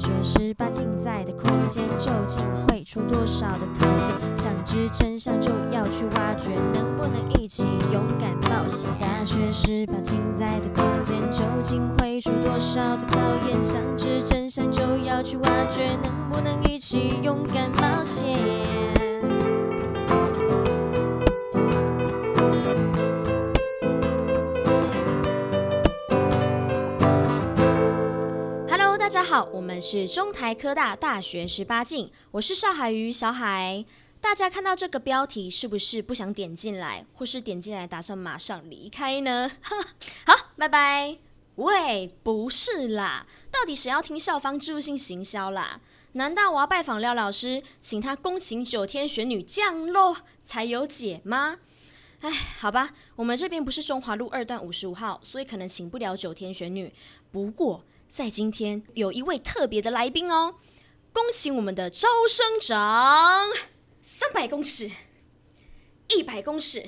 大学十八镜在的空间究竟会出多少的考验？想知真相就要去挖掘，能不能一起勇敢冒险？大学十八镜在的空间究竟会出多少的考验？想知真相就要去挖掘，能不能一起勇敢冒险？我们是中台科大大学十八进，我是邵海瑜小海。大家看到这个标题，是不是不想点进来，或是点进来打算马上离开呢？好，拜拜。喂，不是啦，到底谁要听校方置入性行销啦？难道我要拜访廖老师，请他恭请九天玄女降落才有解吗？哎，好吧，我们这边不是中华路二段五十五号，所以可能请不了九天玄女。不过。在今天有一位特别的来宾哦，恭喜我们的招生长，三百公尺，一百公尺，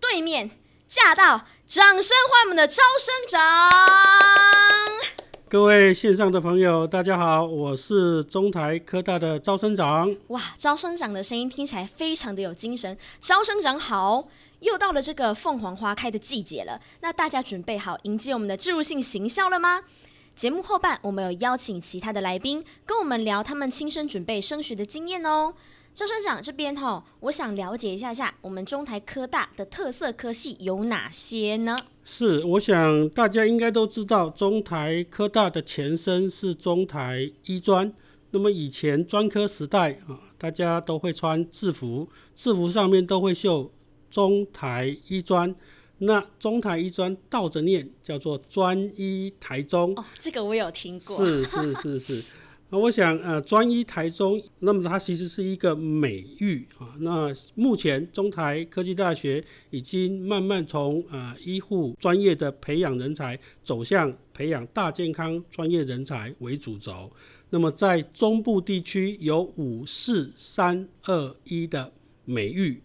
对面驾到，掌声欢迎我们的招生长！各位线上的朋友，大家好，我是中台科大的招生长。哇，招生长的声音听起来非常的有精神。招生长好，又到了这个凤凰花开的季节了，那大家准备好迎接我们的植入性行销了吗？节目后半，我们有邀请其他的来宾跟我们聊他们亲身准备升学的经验哦。招生长这边吼，我想了解一下下，我们中台科大的特色科系有哪些呢？是，我想大家应该都知道，中台科大的前身是中台医专。那么以前专科时代啊，大家都会穿制服，制服上面都会绣中台医专。那中台医专倒着念叫做专医台中哦，这个我有听过。是是是是，那我想呃，专医台中，那么它其实是一个美誉啊。那目前中台科技大学已经慢慢从呃医护专业的培养人才，走向培养大健康专业人才为主轴。那么在中部地区有五四三二一的美誉。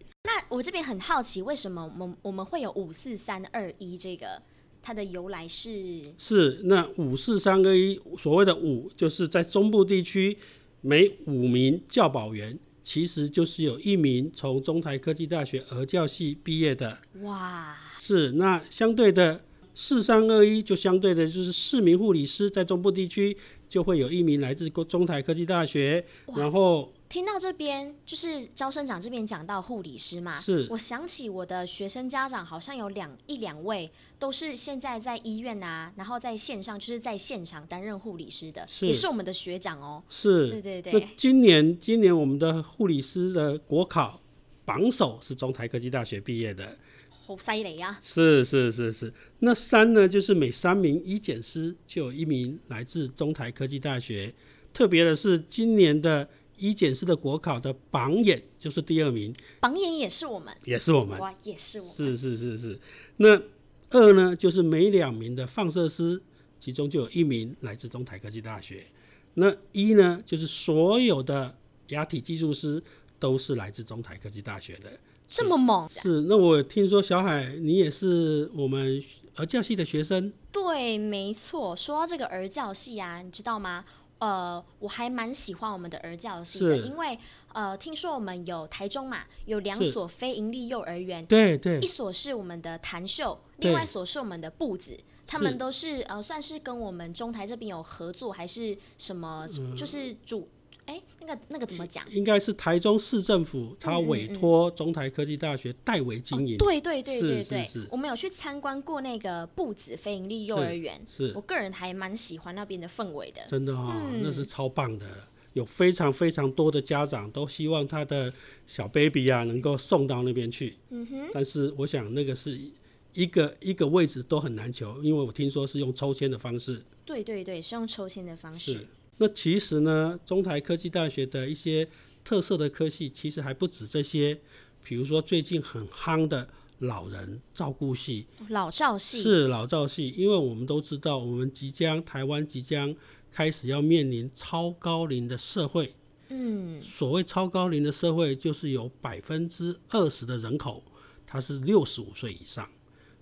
那我这边很好奇，为什么我们我们会有五四三二一这个？它的由来是？是那五四三二一，所谓的五，就是在中部地区每五名教保员，其实就是有一名从中台科技大学儿教系毕业的。哇！是那相对的四三二一，就相对的就是四名护理师，在中部地区就会有一名来自中台科技大学，然后。听到这边，就是招生长这边讲到护理师嘛，是我想起我的学生家长好像有两一两位都是现在在医院啊，然后在线上就是在现场担任护理师的，是也是我们的学长哦。是，对对对。那今年今年我们的护理师的国考榜首是中台科技大学毕业的，好犀利啊！是是是是，那三呢，就是每三名医检师就有一名来自中台科技大学，特别的是今年的。医检师的国考的榜眼就是第二名，榜眼也是我们，也是我们，哇，也是我们，是是是是。那二呢，就是每两名的放射师，其中就有一名来自中台科技大学。那一呢，就是所有的牙体技术师都是来自中台科技大学的，这么猛？是。那我听说小海，你也是我们儿教系的学生？对，没错。说到这个儿教系啊，你知道吗？呃，我还蛮喜欢我们的儿教系的，因为呃，听说我们有台中嘛，有两所非营利幼儿园，对对，一所是我们的谭秀，另外一所是我们的步子，他们都是呃，算是跟我们中台这边有合作，还是什么，嗯、就是主。哎，那个那个怎么讲？应该是台中市政府，他委托中台科技大学代为经营。对对对对对，我们有去参观过那个步子非营利幼儿园，是我个人还蛮喜欢那边的氛围的。真的哈、哦，嗯、那是超棒的，有非常非常多的家长都希望他的小 baby 啊能够送到那边去。嗯哼。但是我想那个是一个一个位置都很难求，因为我听说是用抽签的方式。对对对，是用抽签的方式。那其实呢，中台科技大学的一些特色的科系，其实还不止这些。比如说最近很夯的老人照顾系，老照系是老照系，因为我们都知道，我们即将台湾即将开始要面临超高龄的社会。嗯，所谓超高龄的社会，就是有百分之二十的人口，他是六十五岁以上。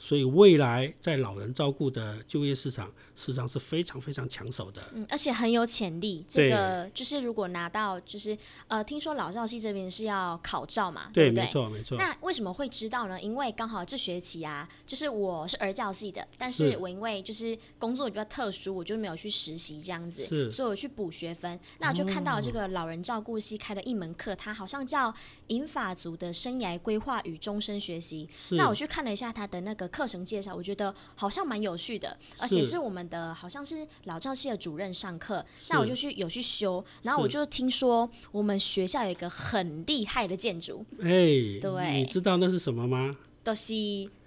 所以未来在老人照顾的就业市场，实际上是非常非常抢手的。嗯，而且很有潜力。这个就是如果拿到，就是呃，听说老教系这边是要考照嘛，对，对不对？没错没错。那为什么会知道呢？因为刚好这学期啊，就是我是儿教系的，但是我因为就是工作比较特殊，我就没有去实习这样子，所以我去补学分。那我就看到这个老人照顾系开了一门课，它好像叫银发族的生涯规划与终身学习。那我去看了一下它的那个。课程介绍，我觉得好像蛮有趣的，而且是。我们的好像是老教系的主任上课，那我就去有去修，然后我就听说我们学校有一个很厉害的建筑，哎、欸，对，你知道那是什么吗？都、就是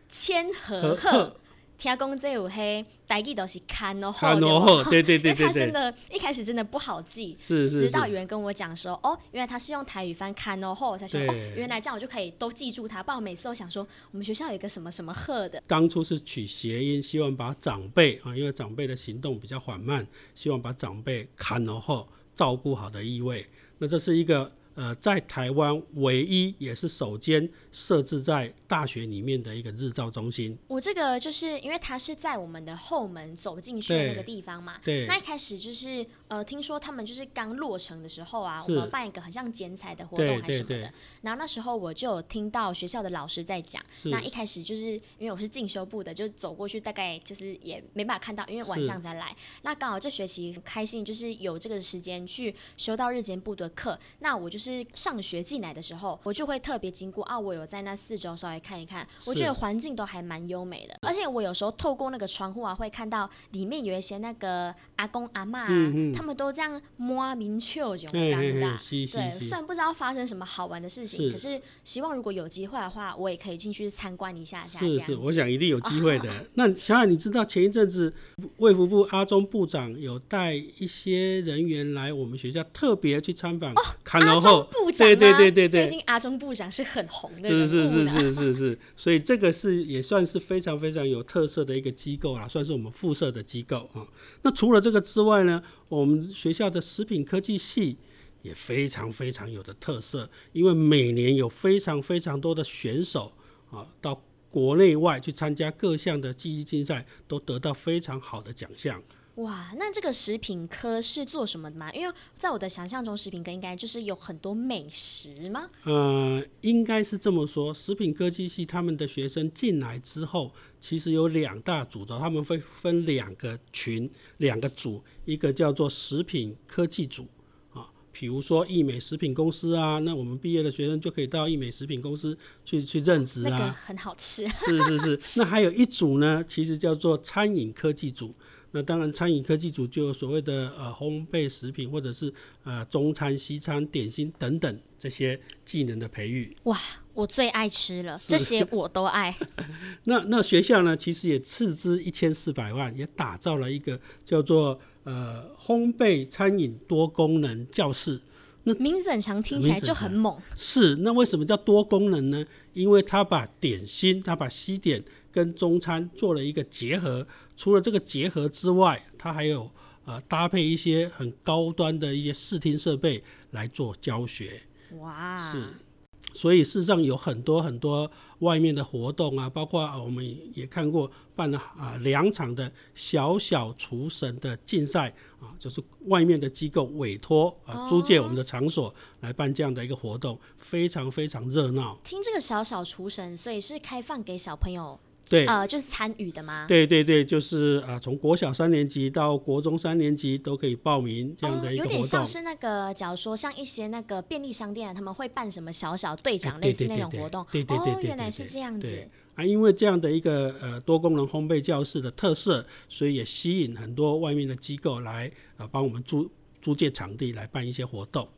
千和鹤。听讲这有黑，台语都是看哦，看哦，对对对对对，他真的，一开始真的不好记，是是是，直到有人跟我讲说，哦，原来他是用台语翻看哦，后我才想，哦，原来这样我就可以都记住他。不然我每次都想说，我们学校有一个什么什么鹤的。当初是取谐音，希望把长辈啊，因为长辈的行动比较缓慢，希望把长辈看哦后照顾好的意味。那这是一个。呃，在台湾唯一也是首间设置在大学里面的一个日照中心。我这个就是因为它是在我们的后门走进去的那个地方嘛。对。那一开始就是呃，听说他们就是刚落成的时候啊，我们办一个很像剪彩的活动还是什么的。然后那时候我就有听到学校的老师在讲。那一开始就是因为我是进修部的，就走过去，大概就是也没办法看到，因为晚上才来。那刚好这学期很开心，就是有这个时间去修到日间部的课，那我就是。是上学进来的时候，我就会特别经过啊，我有在那四周稍微看一看，我觉得环境都还蛮优美的，而且我有时候透过那个窗户啊，会看到里面有一些那个阿公阿妈啊，嗯嗯，他们都这样摸明秋这种尴尬，对，虽然不知道发生什么好玩的事情，是，可是希望如果有机会的话，我也可以进去参观一下下。是是，我想一定有机会的。哦、那小海，你知道前一阵子卫福部阿中部长有带一些人员来我们学校，特别去参访，看了后。哦部长对对对对对，最近阿中部长是很红的，是是是是是是，所以这个是也算是非常非常有特色的一个机构啊，算是我们附设的机构啊。那除了这个之外呢，我们学校的食品科技系也非常非常有的特色，因为每年有非常非常多的选手啊，到国内外去参加各项的技艺竞赛，都得到非常好的奖项。哇，那这个食品科是做什么的吗？因为在我的想象中，食品科应该就是有很多美食吗？呃，应该是这么说。食品科技系他们的学生进来之后，其实有两大组的，他们会分两个群、两个组，一个叫做食品科技组啊，比如说益美食品公司啊，那我们毕业的学生就可以到益美食品公司去去任职啊，那个很好吃。是是是，那还有一组呢，其实叫做餐饮科技组。那当然，餐饮科技组就有所谓的呃烘焙食品，或者是呃中餐、西餐、点心等等这些技能的培育。哇，我最爱吃了，这些我都爱。那那学校呢，其实也斥资一千四百万，也打造了一个叫做呃烘焙餐饮多功能教室。那名字很长，听起来就很猛。是，那为什么叫多功能呢？因为他把点心，他把西点跟中餐做了一个结合。除了这个结合之外，它还有呃搭配一些很高端的一些视听设备来做教学。哇！是。所以事实上有很多很多外面的活动啊，包括我们也看过办了啊两场的小小厨神的竞赛啊，就是外面的机构委托啊租借我们的场所来办这样的一个活动，非常非常热闹。听这个小小厨神，所以是开放给小朋友。对，呃，就是参与的吗？对对对，就是啊，从国小三年级到国中三年级都可以报名这样的一个活动。哦，有点像是那个，假如说像一些那个便利商店，他们会办什么小小队长类似那种活动。对对对对，哦，原来是这样子。啊，因为这样的一个呃多功能烘焙教室的特色，所以也吸引很多外面的机构来呃帮我们租租借场地来办一些活动。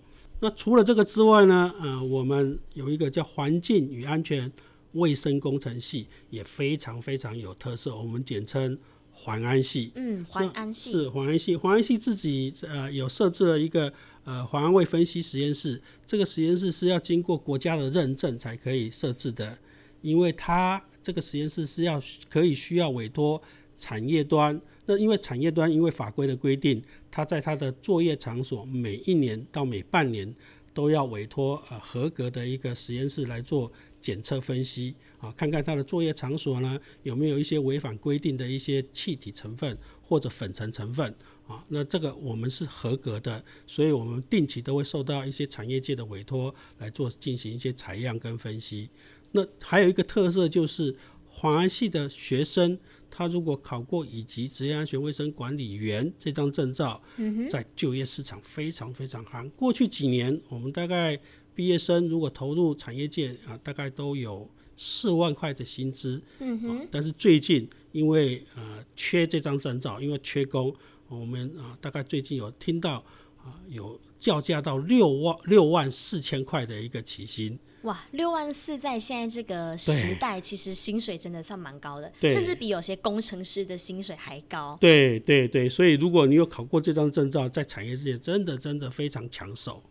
那除了这个之外呢，呃，我们有一个叫环境与安全。卫生工程系也非常非常有特色，我们简称环安系。嗯，环安系是环安系。环安系自己呃有设置了一个呃环安卫分析实验室，这个实验室是要经过国家的认证才可以设置的，因为它这个实验室是要可以需要委托产业端，那因为产业端因为法规的规定，它在它的作业场所每一年到每半年都要委托呃合格的一个实验室来做。检测分析啊，看看他的作业场所呢有没有一些违反规定的一些气体成分或者粉尘成分啊。那这个我们是合格的，所以我们定期都会受到一些产业界的委托来做进行一些采样跟分析。那还有一个特色就是，华安系的学生。他如果考过以及职业安全卫生管理员这张证照，在就业市场非常非常夯。过去几年，我们大概毕业生如果投入产业界啊，大概都有四万块的薪资。嗯哼，但是最近因为呃缺这张证照，因为缺工，我们啊大概最近有听到啊有叫价到六万六万四千块的一个起薪。哇，六万四在现在这个时代，其实薪水真的算蛮高的，甚至比有些工程师的薪水还高。对对对，所以如果你有考过这张证照，在产业界真的真的非常抢手。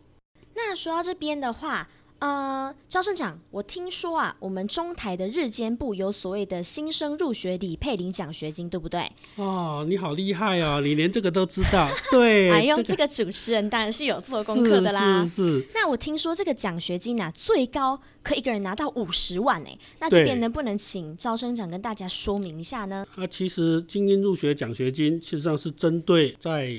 那说到这边的话。呃，招生长，我听说啊，我们中台的日间部有所谓的新生入学礼配领奖学金，对不对？哦，你好厉害哦，你连这个都知道。对，哎呦，这个主持人当然是有做功课的啦。是是，是。那我听说这个奖学金啊，最高可以一个人拿到五十万哎，那这边能不能请招生长跟大家说明一下呢？啊，其实精英入学奖学金实际上是针对在。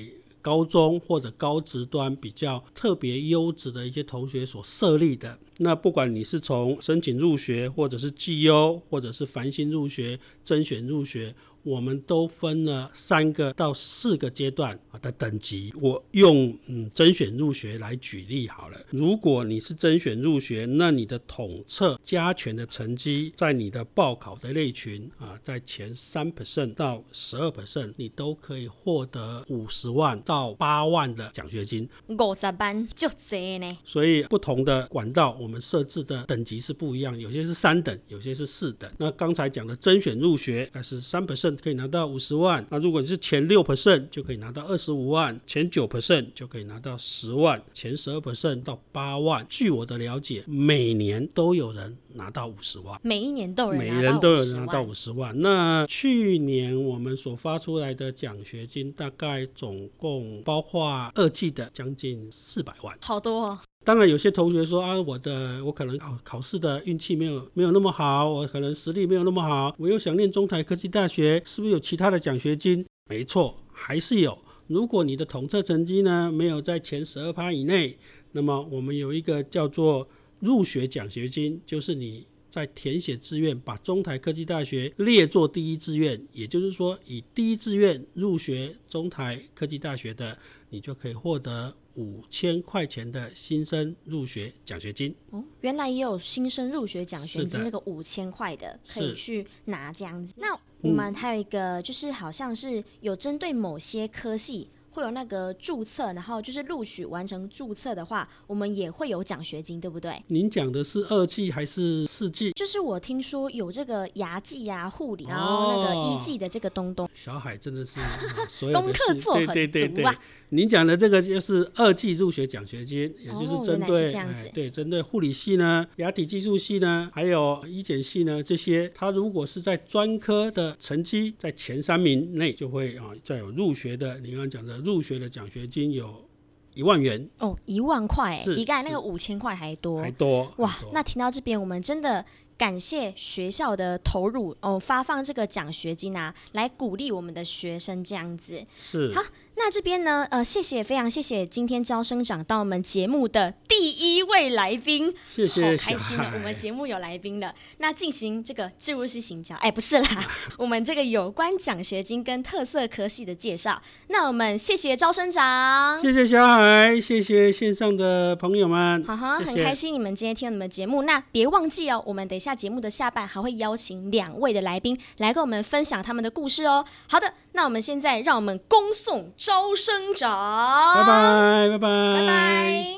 高中或者高职端比较特别优质的一些同学所设立的，那不管你是从申请入学，或者是绩优，或者是繁星入学、甄选入学。我们都分了三个到四个阶段的等级。我用嗯甄选入学来举例好了。如果你是甄选入学，那你的统测加权的成绩在你的报考的类群啊，在前三 percent 到十二 percent，你都可以获得五十万到八万的奖学金。五十万就这呢？所以不同的管道，我们设置的等级是不一样，有些是三等，有些是四等。那刚才讲的甄选入学，那是三 percent。可以拿到五十万，那如果你是前六 percent 就可以拿到二十五万，前九 percent 就可以拿到十万，前十二 percent 到八万。据我的了解，每年都有人拿到五十万，每一年都有人，每人都有人拿到五十万。那去年我们所发出来的奖学金，大概总共包括二季的将近四百万，好多哦。当然，有些同学说啊，我的我可能考考试的运气没有没有那么好，我可能实力没有那么好，我又想念中台科技大学，是不是有其他的奖学金？没错，还是有。如果你的统测成绩呢没有在前十二趴以内，那么我们有一个叫做入学奖学金，就是你在填写志愿把中台科技大学列作第一志愿，也就是说以第一志愿入学中台科技大学的，你就可以获得。五千块钱的新生入学奖学金哦，原来也有新生入学奖学金，这个五千块的可以去拿这样子。那我们还有一个，就是好像是有针对某些科系。会有那个注册，然后就是录取完成注册的话，我们也会有奖学金，对不对？您讲的是二季还是四季？就是我听说有这个牙技啊、护理，然后那个一季的这个东东。小海真的是所有的 功课做很足啊。对对对对，您讲的这个就是二季入学奖学金，也就是针对、哦哎、对针对护理系呢、牙体技术系呢，还有医检系呢这些，他如果是在专科的成绩在前三名内，就会啊再有入学的。您刚刚讲的。入学的奖学金有一万元哦，一万块，是比刚才那个五千块还多，还多哇！那听到这边，我们真的感谢学校的投入哦，发放这个奖学金啊，来鼓励我们的学生这样子是好。那这边呢？呃，谢谢，非常谢谢今天招生长到我们节目的第一位来宾，谢谢，好开心的，我们节目有来宾了。那进行这个置入式行销，哎，不是啦，我们这个有关奖学金跟特色科系的介绍。那我们谢谢招生长，谢谢小海，谢谢线上的朋友们，哈哈，很开心你们今天听你们节目。那别忘记哦，我们等一下节目的下半还会邀请两位的来宾来跟我们分享他们的故事哦。好的，那我们现在让我们恭送。招生长，拜拜拜拜拜拜。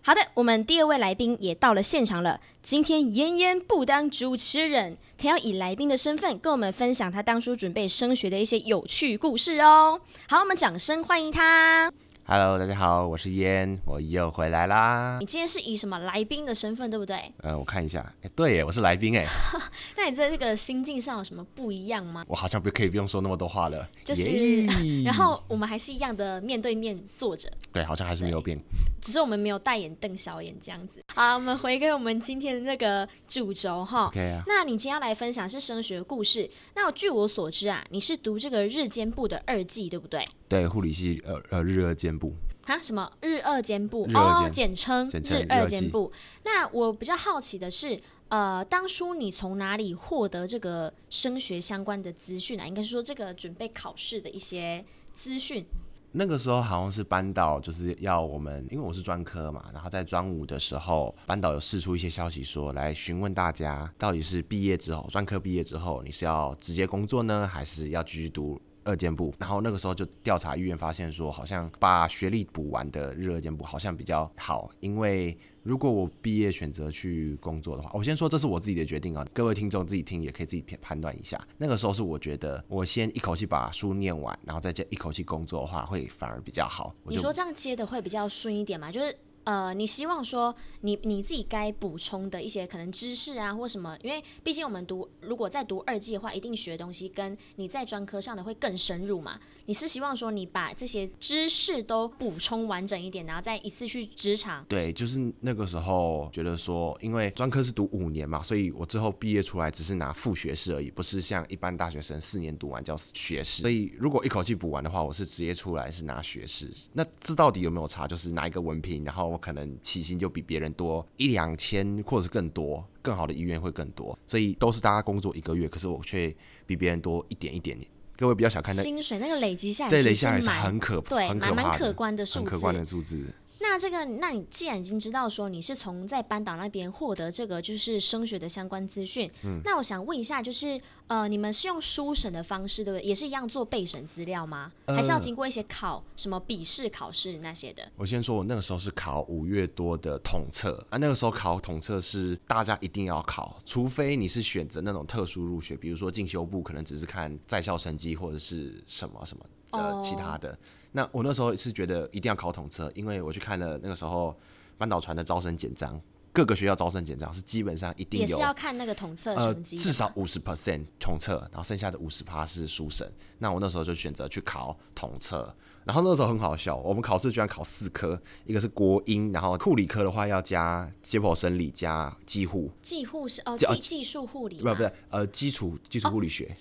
好的，我们第二位来宾也到了现场了。今天妍妍不当主持人，她要以来宾的身份跟我们分享她当初准备升学的一些有趣故事哦。好，我们掌声欢迎他。Hello，大家好，我是烟，我又回来啦。你今天是以什么来宾的身份，对不对？呃，我看一下，哎，对耶，我是来宾哎。那你在这个心境上有什么不一样吗？我好像不可以不用说那么多话了，就是然后我们还是一样的面对面坐着。对，好像还是没有变，只是我们没有大眼瞪小眼这样子。好，我们回归我们今天的那个主轴哈。OK 啊。那你今天要来分享是升学故事。那据我所知啊，你是读这个日间部的二季，对不对？对，护理系呃呃日二间部。啊？什么日二间部？哦，简称日二间部。那我比较好奇的是，呃，当初你从哪里获得这个升学相关的资讯啊？应该是说这个准备考试的一些资讯。那个时候好像是班导就是要我们，因为我是专科嘛，然后在专五的时候，班导有试出一些消息说，来询问大家，到底是毕业之后，专科毕业之后，你是要直接工作呢，还是要继续读？二间部，然后那个时候就调查医院，发现说好像把学历补完的日二间部好像比较好，因为如果我毕业选择去工作的话，我先说这是我自己的决定啊，各位听众自己听也可以自己判断一下。那个时候是我觉得我先一口气把书念完，然后再接一口气工作的话，会反而比较好。你说这样接的会比较顺一点吗？就是。呃，你希望说你你自己该补充的一些可能知识啊，或什么？因为毕竟我们读如果在读二技的话，一定学的东西跟你在专科上的会更深入嘛。你是希望说你把这些知识都补充完整一点，然后再一次去职场？对，就是那个时候觉得说，因为专科是读五年嘛，所以我最后毕业出来只是拿副学士而已，不是像一般大学生四年读完叫学士。所以如果一口气补完的话，我是直接出来是拿学士。那这到底有没有差？就是拿一个文凭，然后我。可能起薪就比别人多一两千，或者是更多，更好的医院会更多，所以都是大家工作一个月，可是我却比别人多一点一点点。各位比较小看那薪水，那个累积下来，对，累积下来是很可怕，对，蛮蛮可观的数字，很可观的数字。那这个，那你既然已经知道说你是从在班导那边获得这个就是升学的相关资讯，嗯，那我想问一下，就是呃，你们是用书审的方式，对不对？也是一样做备审资料吗？呃，还是要经过一些考什么笔试考试那些的？我先说，我那个时候是考五月多的统测啊，那个时候考统测是大家一定要考，除非你是选择那种特殊入学，比如说进修部可能只是看在校成绩或者是什么什么呃其他的。那我那时候是觉得一定要考统测，因为我去看了那个时候班导传的招生简章，各个学校招生简章是基本上一定有，也是要看那个统测成绩，呃，至少五十 percent 统测，然后剩下的五十趴是书审。那我那时候就选择去考统测，然后那时候很好笑，我们考试居然考四科，一个是国英，然后护理科的话要加解剖生理加技护，技护是哦技技术护理，不不是呃基础基础护理学。哦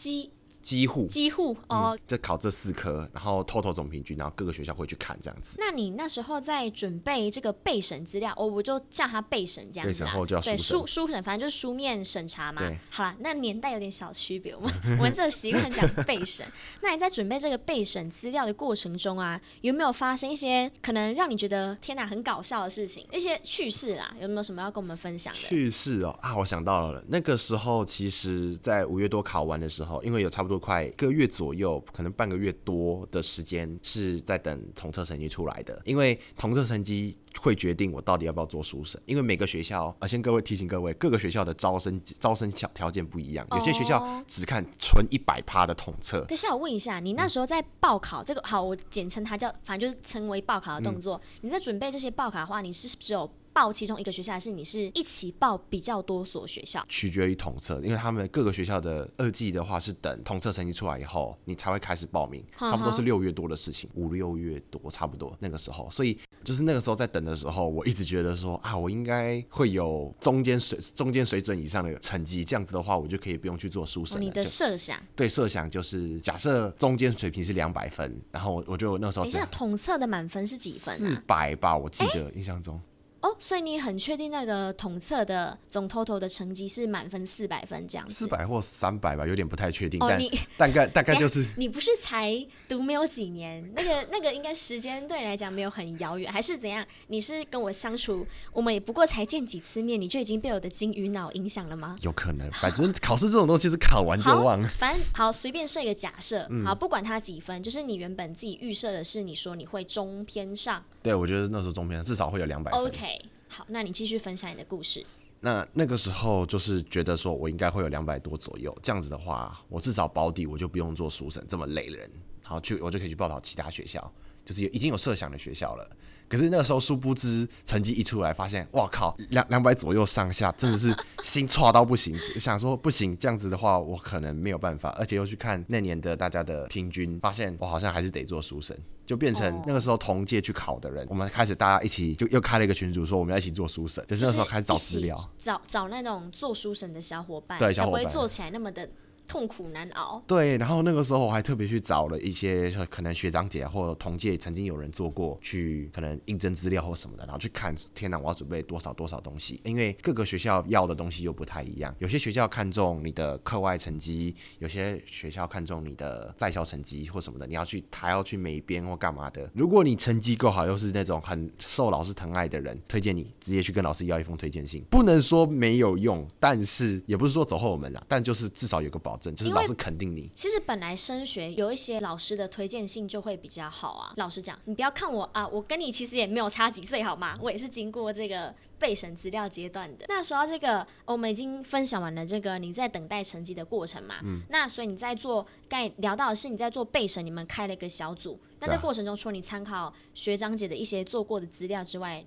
几乎几乎哦，就考这四科，然后 total 总平均，然后各个学校会去看这样子。那你那时候在准备这个备审资料，哦，我就叫他备审这样子啊。备审后就要书审，书书审，反正就是书面审查嘛。对，好了，那年代有点小区别，我们 我们这习惯讲备审。那你在准备这个备审资料的过程中啊，有没有发生一些可能让你觉得天哪很搞笑的事情？一些趣事啦，有没有什么要跟我们分享的？趣事哦啊，我想到了，那个时候其实在五月多考完的时候，因为有差不多快一个月。左右可能半个月多的时间是在等统测成绩出来的，因为统测成绩会决定我到底要不要做书审。因为每个学校，啊，先各位提醒各位，各个学校的招生招生条条件不一样，有些学校只看纯一百趴的统测。等下我问一下，你那时候在报考这个，好，我简称它叫，反正就是称为报考的动作。你在准备这些报考的话，你是只有报其中一个学校，还是你是一起报比较多所学校？取决于统测，因为他们各个学校的二季的话是等统测成绩出来以后，你才会开始报名，差不多是六月多的事情，五六月多差不多那个时候。所以就是那个时候在等的时候，我一直觉得说啊，我应该会有中间水中间水准以上的成绩，这样子的话，我就可以不用去做书审了。你的设想？对，设想就是假设中间水平是两百分，然后我我就那时候等一下统测的满分是几分啊？四百吧，我记得印象中。哦，所以你很确定那个统测的总 total 的成绩是满分四百分这样子？四百或三百吧，有点不太确定。哦，但你 大概大概就是你不是才读没有几年，那个那个应该时间对你来讲没有很遥远，还是怎样？你是跟我相处，我们也不过才见几次面，你就已经被我的金鱼脑影响了吗？有可能，反正考试这种东西是考完就忘了。反正好，随便设一个假设，嗯，好，不管它几分，就是你原本自己预设的是，你说你会中偏上。对，我觉得那时候中偏至少会有两百分。OK。好，那你继续分享你的故事。那那个时候就是觉得说，我应该会有两百多左右，这样子的话，我至少保底，我就不用做书审这么累人，然后去我就可以去报考其他学校。就是有已经有设想的学校了。可是那个时候，殊不知成绩一出来，发现哇靠，两两百左右上下，真的是心 差到不行。想说不行，这样子的话，我可能没有办法。而且又去看那年的大家的平均，发现我好像还是得做书生，就变成那个时候同届去考的人，我们开始大家一起就又开了一个群组，说我们要一起做书审，就是那时候开始找资料，找找那种做书审的小伙伴，对，小伙伴才不会做起来那么的。痛苦难熬。对，然后那个时候我还特别去找了一些可能学长姐或同届曾经有人做过，去可能应征资料或什么的，然后去看，天哪，我要准备多少多少东西？因为各个学校要的东西又不太一样，有些学校看重你的课外成绩，有些学校看重你的在校成绩或什么的，你要去还要去美编或干嘛的。如果你成绩够好，又是那种很受老师疼爱的人，推荐你直接去跟老师要一封推荐信，不能说没有用，但是也不是说走后门啊，但就是至少有个保。就是老师肯定你。其实本来升学有一些老师的推荐信就会比较好啊。老实讲，你不要看我啊，我跟你其实也没有差几岁，好吗？我也是经过这个备审资料阶段的。那说到这个，我们已经分享完了这个你在等待成绩的过程嘛。嗯。那所以你在做，刚才聊到的是你在做备审，你们开了一个小组。那在过程中，除了你参考学长姐的一些做过的资料之外，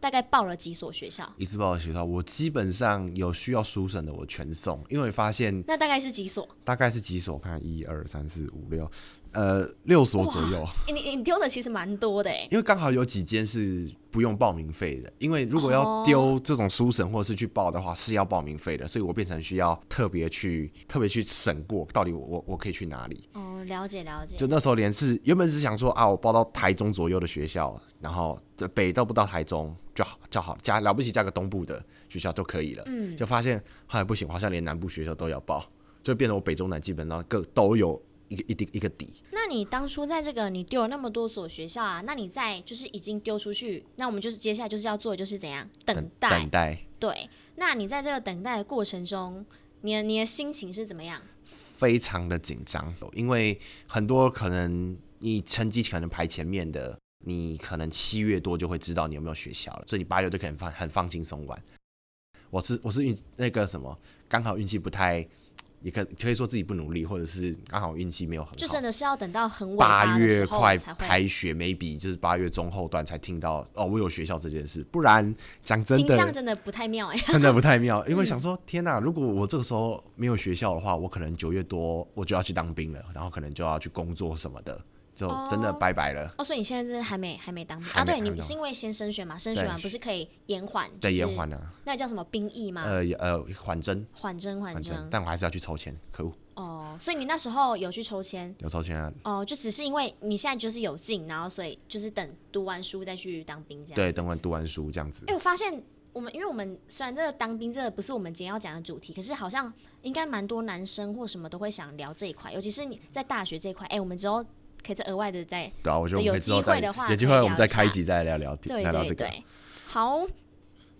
大概报了几所学校？一次报了学校，我基本上有需要书审的，我全送，因为发现那大概是几所？大概是几所？看一二三四五六，呃，六所左右。欸、你你丢的其实蛮多的哎，因为刚好有几间是不用报名费的，因为如果要丢这种书审或者是去报的话，是要报名费的，所以我变成需要特别去特别去审过，到底我我我可以去哪里？哦，了解了解。就那时候连是原本是想说啊，我报到台中左右的学校，然后北到不到台中。就好，就好，加了不起加个东部的学校就可以了。嗯，就发现后来不行，好像连南部学校都要报，就变成我北中南基本上各都有一个一定一个底。那你当初在这个你丢了那么多所学校啊，那你在就是已经丢出去，那我们就是接下来就是要做的就是怎样等待？等待。对，那你在这个等待的过程中，你的你的心情是怎么样？非常的紧张，因为很多可能你成绩可能排前面的。你可能七月多就会知道你有没有学校了，所以你八月就可以放很放轻松玩。我是我是运那个什么，刚好运气不太，也可可以说自己不努力，或者是刚好运气没有很好。就真的是要等到很八月快开学，maybe 就是八月中后段才听到哦，我有学校这件事。不然讲真的，印象真的不太妙哎，真的不太妙。因为想说，嗯、天哪，如果我这个时候没有学校的话，我可能九月多我就要去当兵了，然后可能就要去工作什么的。就真的拜拜了哦，哦，所以你现在是还没还没当兵啊？对，你是因为先升学嘛？升学完不是可以延缓？对，延缓啊。那叫什么兵役吗？呃呃，缓征。缓征缓征。但我还是要去抽签，可恶。哦，所以你那时候有去抽签？有抽签啊。哦，就只是因为你现在就是有进，然后所以就是等读完书再去当兵这样。对，等完读完书这样子。哎，我发现我们，因为我们虽然这个当兵这个不是我们今天要讲的主题，可是好像应该蛮多男生或什么都会想聊这一块，尤其是你在大学这一块。哎，我们之后。可以再额外的再对啊，我觉得有机会的话，有机会我们再开一集再聊聊，对聊聊这个。对，好，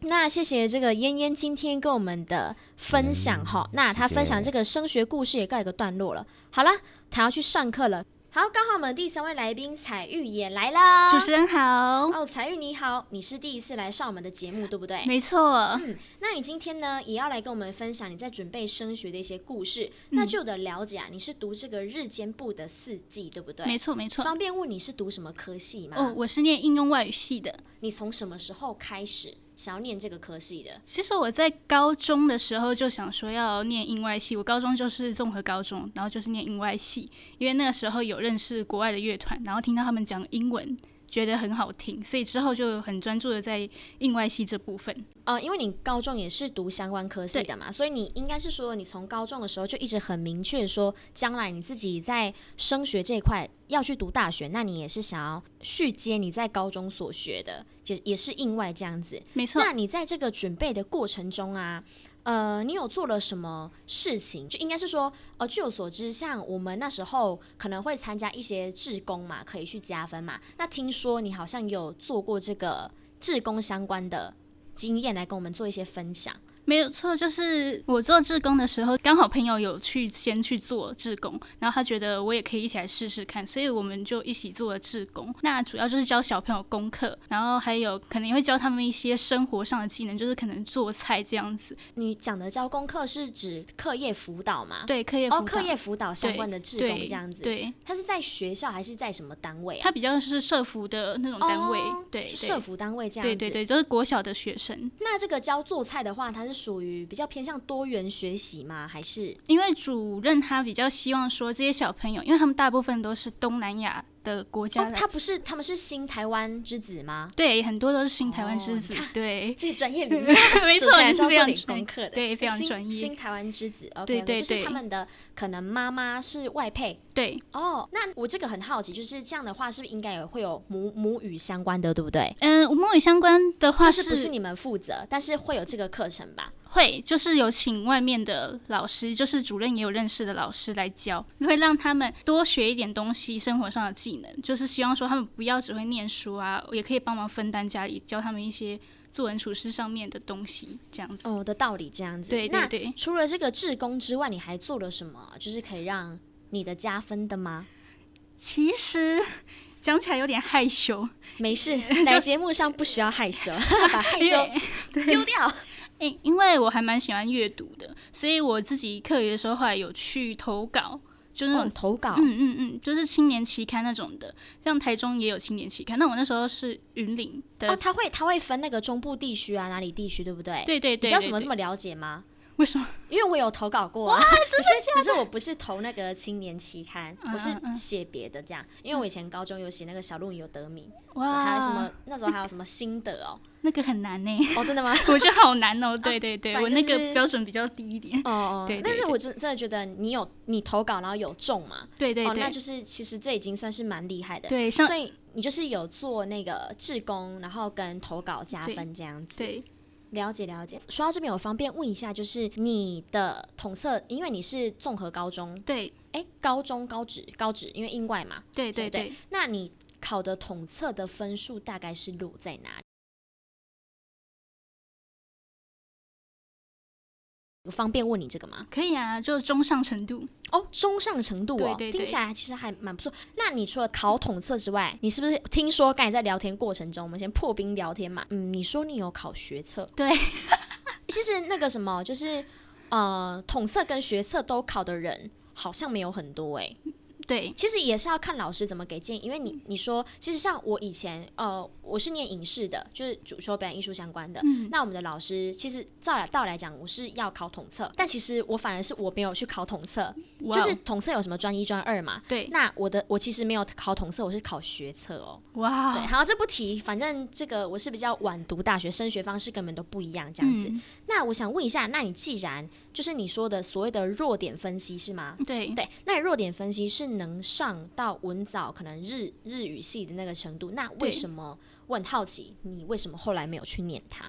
那谢谢这个嫣嫣今天跟我们的分享哈、嗯。那她分享这个升学故事也告一个段落了。好了，她要去上课了。好，刚好我们第三位来宾彩玉也来了。主持人好。哦，彩玉你好，你是第一次来上我们的节目，对不对？没错。嗯，那你今天呢，也要来跟我们分享你在准备升学的一些故事。嗯、那据我的了解啊，你是读这个日间部的四季，对不对？没错，没错。方便问你是读什么科系吗？哦，我是念应用外语系的。你从什么时候开始？想要念这个科系的，其实我在高中的时候就想说要念英外系。我高中就是综合高中，然后就是念英外系，因为那个时候有认识国外的乐团，然后听到他们讲英文，觉得很好听，所以之后就很专注的在印外系这部分。呃，因为你高中也是读相关科系的嘛，所以你应该是说，你从高中的时候就一直很明确说，将来你自己在升学这一块要去读大学，那你也是想要续接你在高中所学的，也也是应外这样子。没错。那你在这个准备的过程中啊，呃，你有做了什么事情？就应该是说，呃，据我所知，像我们那时候可能会参加一些志工嘛，可以去加分嘛。那听说你好像有做过这个志工相关的。经验来跟我们做一些分享。没有错，就是我做志工的时候，刚好朋友有去先去做志工，然后他觉得我也可以一起来试试看，所以我们就一起做了志工。那主要就是教小朋友功课，然后还有可能也会教他们一些生活上的技能，就是可能做菜这样子。你讲的教功课是指课业辅导吗？对，课业辅导。哦，课业辅导相关的志工这样子。对，对，他是在学校还是在什么单位啊？他比较是社福的那种单位，哦、对，社福单位这样子。对对对，都、就是国小的学生。那这个教做菜的话，他是属于比较偏向多元学习吗？还是因为主任他比较希望说这些小朋友，因为他们大部分都是东南亚的国家的，哦，他不是他们是新台湾之子吗？对，很多都是新台湾之子。哦、对，这个专业名 没错，还是要做点功课的。对，非常专业。新台湾之子对对对，就是他们的可能妈妈是外配。对，哦，那我这个很好奇，就是这样的话，是不是应该也会有母母语相关的，对不对？嗯，母语相关的话是，就是不是你们负责，但是会有这个课程吧？会，就是有请外面的老师，就是主任也有认识的老师来教，会让他们多学一点东西，生活上的技能，就是希望说他们不要只会念书啊，也可以帮忙分担家里，教他们一些做人处事上面的东西，这样子。哦，的道理这样子。对对对。除了这个志工之外，你还做了什么？就是可以让你的加分的吗？其实讲起来有点害羞。没事，来节目上不需要害羞，把害羞丢掉。因因为我还蛮喜欢阅读的，所以我自己课余的时候后来有去投稿，就那种、哦、投稿，嗯嗯嗯，就是青年期刊那种的，像台中也有青年期刊。那我那时候是云林的，哦，他会他会分那个中部地区啊，哪里地区，对不对？对对对，对，你知道什么这么了解吗？为什么？因为我有投稿过啊，只是只是我不是投那个青年期刊，嗯、我是写别的这样。因为我以前高中有写那个小论文有得名，哇，还有什么那时候还有什么心得哦，那个很难呢。哦，真的吗？我觉得好难哦。对对对，啊就是、我那个标准比较低一点。哦哦，对。但是我真真的觉得你有你投稿然后有中嘛？对对对，哦、那就是其实这已经算是蛮厉害的。对，所以你就是有做那个志工，然后跟投稿加分这样子。对。对了解了解，说到这边，我方便问一下，就是你的统测，因为你是综合高中，对，哎，高中高职高职，因为英外嘛，对对对，对，那你考的统测的分数大概是落在哪方便问你这个吗？可以啊，就中上程度哦，中上程度哦，对对对，听起来其实还蛮不错。那你除了考统测之外，你是不是听说刚才在聊天过程中，我们先破冰聊天嘛？嗯，你说你有考学测？对，其实那个什么，就是呃，统测跟学测都考的人好像没有很多哎。对，其实也是要看老师怎么给建议，因为你你说，其实像我以前，呃，我是念影视的，就是主修表演艺术相关的。嗯。那我们的老师，其实照来道来讲，我是要考统测，但其实我反而是我没有去考统测，就是统测有什么专一专二嘛。对。那我的我其实没有考统测，我是考学测哦。哇。对，好，这不提，反正这个我是比较晚读大学，升学方式根本都不一样，这样子。嗯。那我想问一下，那你既然就是你说的所谓的弱点分析是吗？对对，那你弱点分析是能上到文藻可能日日语系的那个程度，那为什么我很好奇，你为什么后来没有去念它？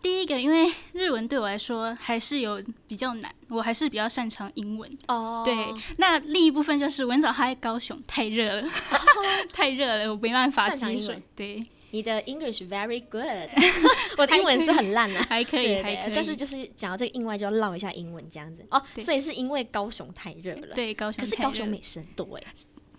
第一个，因为日文对我来说还是有比较难，我还是比较擅长英文。哦，对，那另一部分就是文藻它在高雄太热了，太热了，我没办法接受。对。你的 English very good，我的英文是很烂啊，还可以，还可以，但是就是讲到这个英外就要唠一下英文这样子。哦，所以是因为高雄太热了，对，高雄，可是高雄美食很多哎。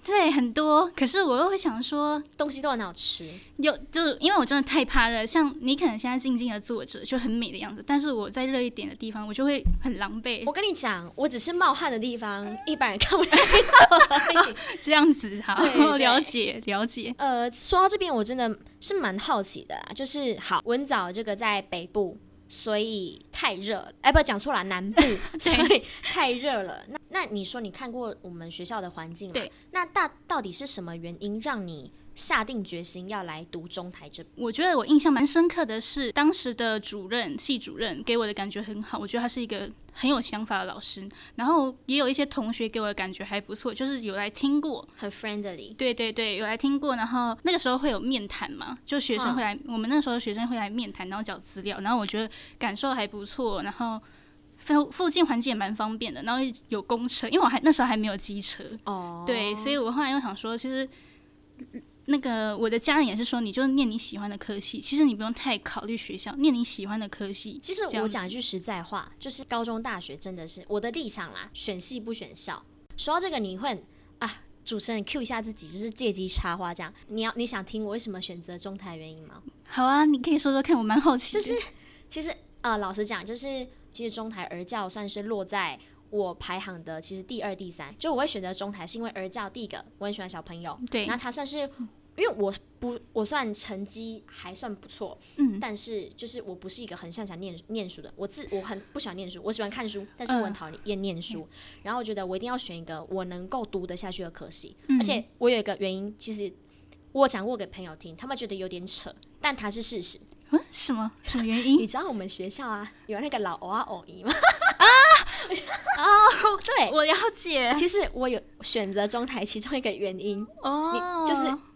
对，很多，可是我又会想说，东西都很好吃。有，就是因为我真的太怕热，像你可能现在静静的坐着就很美的样子，但是我在热一点的地方，我就会很狼狈。我跟你讲，我只是冒汗的地方，一般人看不到。这样子，好，对对对，了解了解。呃，说到这边，我真的是蛮好奇的啦，就是好，文藻这个在北部。所以太热了，哎，不，讲错了，南部，所以太热了。那那你说你看过我们学校的环境了？对，那大到底是什么原因让你下定决心要来读中台这？我觉得我印象蛮深刻的是，当时的主任系主任给我的感觉很好，我觉得他是一个很有想法的老师。然后也有一些同学给我的感觉还不错，就是有来听过，很 friendly。对对对，有来听过。然后那个时候会有面谈嘛，就学生会来，我们那时候学生会来面谈，然后找资料。然后我觉得感受还不错，然后附附近环境也蛮方便的，然后有公车，因为我还那时候还没有机车。哦。对，所以我后来又想说，其实。那个我的家人也是说，你就念你喜欢的科系，其实你不用太考虑学校，念你喜欢的科系。其实我讲一句实在话，就是高中、大学真的是我的立场啦，选系不选校。说到这个，你会啊，主持人 Q 一下自己，就是借机插话这样。你要你想听我为什么选择中台原因吗？好啊，你可以说说看，我蛮好奇。就是其实呃，老实讲，就是其实中台儿教算是落在我排行的其实第二、第三。就我会选择中台，是因为儿教第一个我很喜欢小朋友，对，那他算是。因为我不，我算成绩还算不错，嗯，但是就是我不是一个很擅长念念书的，我自我很不喜欢念书，我喜欢看书，但是我很讨厌念书，嗯。然后我觉得我一定要选一个我能够读得下去的科系，嗯，而且我有一个原因，其实我讲过给朋友听，他们觉得有点扯，但它是事实。嗯，什么什么原因？你知道我们学校啊有那个老欧啊欧姨吗？啊哦，对，我了解。其实我有选择中台其中一个原因哦，你就是。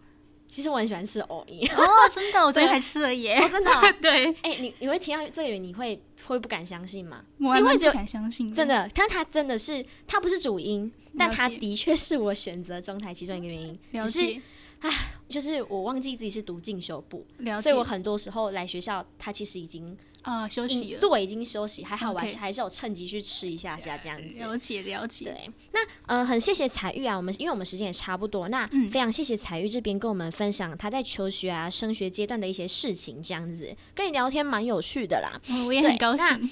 其实我很喜欢吃藕泥。哦，真的，我昨天还吃了耶，哦、真的、哦，对，哎、欸，你你会听到这个，你会会不敢相信吗？我会不敢相信，真的，但它真的是，它不是主因，但它的确是我选择中台其中一个原因。了解，唉，就是我忘记自己是读进修部，所以我很多时候来学校，它其实已经。啊、哦，休息了，对，已经休息，还好，我还是有趁机去吃一下下这样子。了解了解。对，那呃，很谢谢彩玉啊，我们因为我们时间也差不多，那、嗯、非常谢谢彩玉这边跟我们分享他在求学啊、升学阶段的一些事情，这样子跟你聊天蛮有趣的啦。哦、我也很高兴。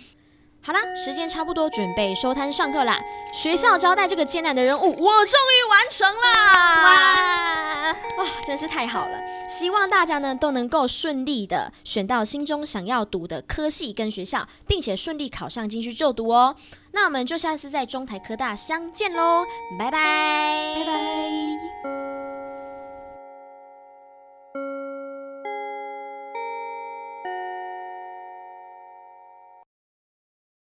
好啦，时间差不多，准备收摊上课啦。学校交代这个艰难的任务，我终于完成啦！哇，哇，真是太好了！希望大家呢都能够顺利的选到心中想要读的科系跟学校，并且顺利考上进去就读哦。那我们就下次在中台科大相见喽，拜拜，拜拜。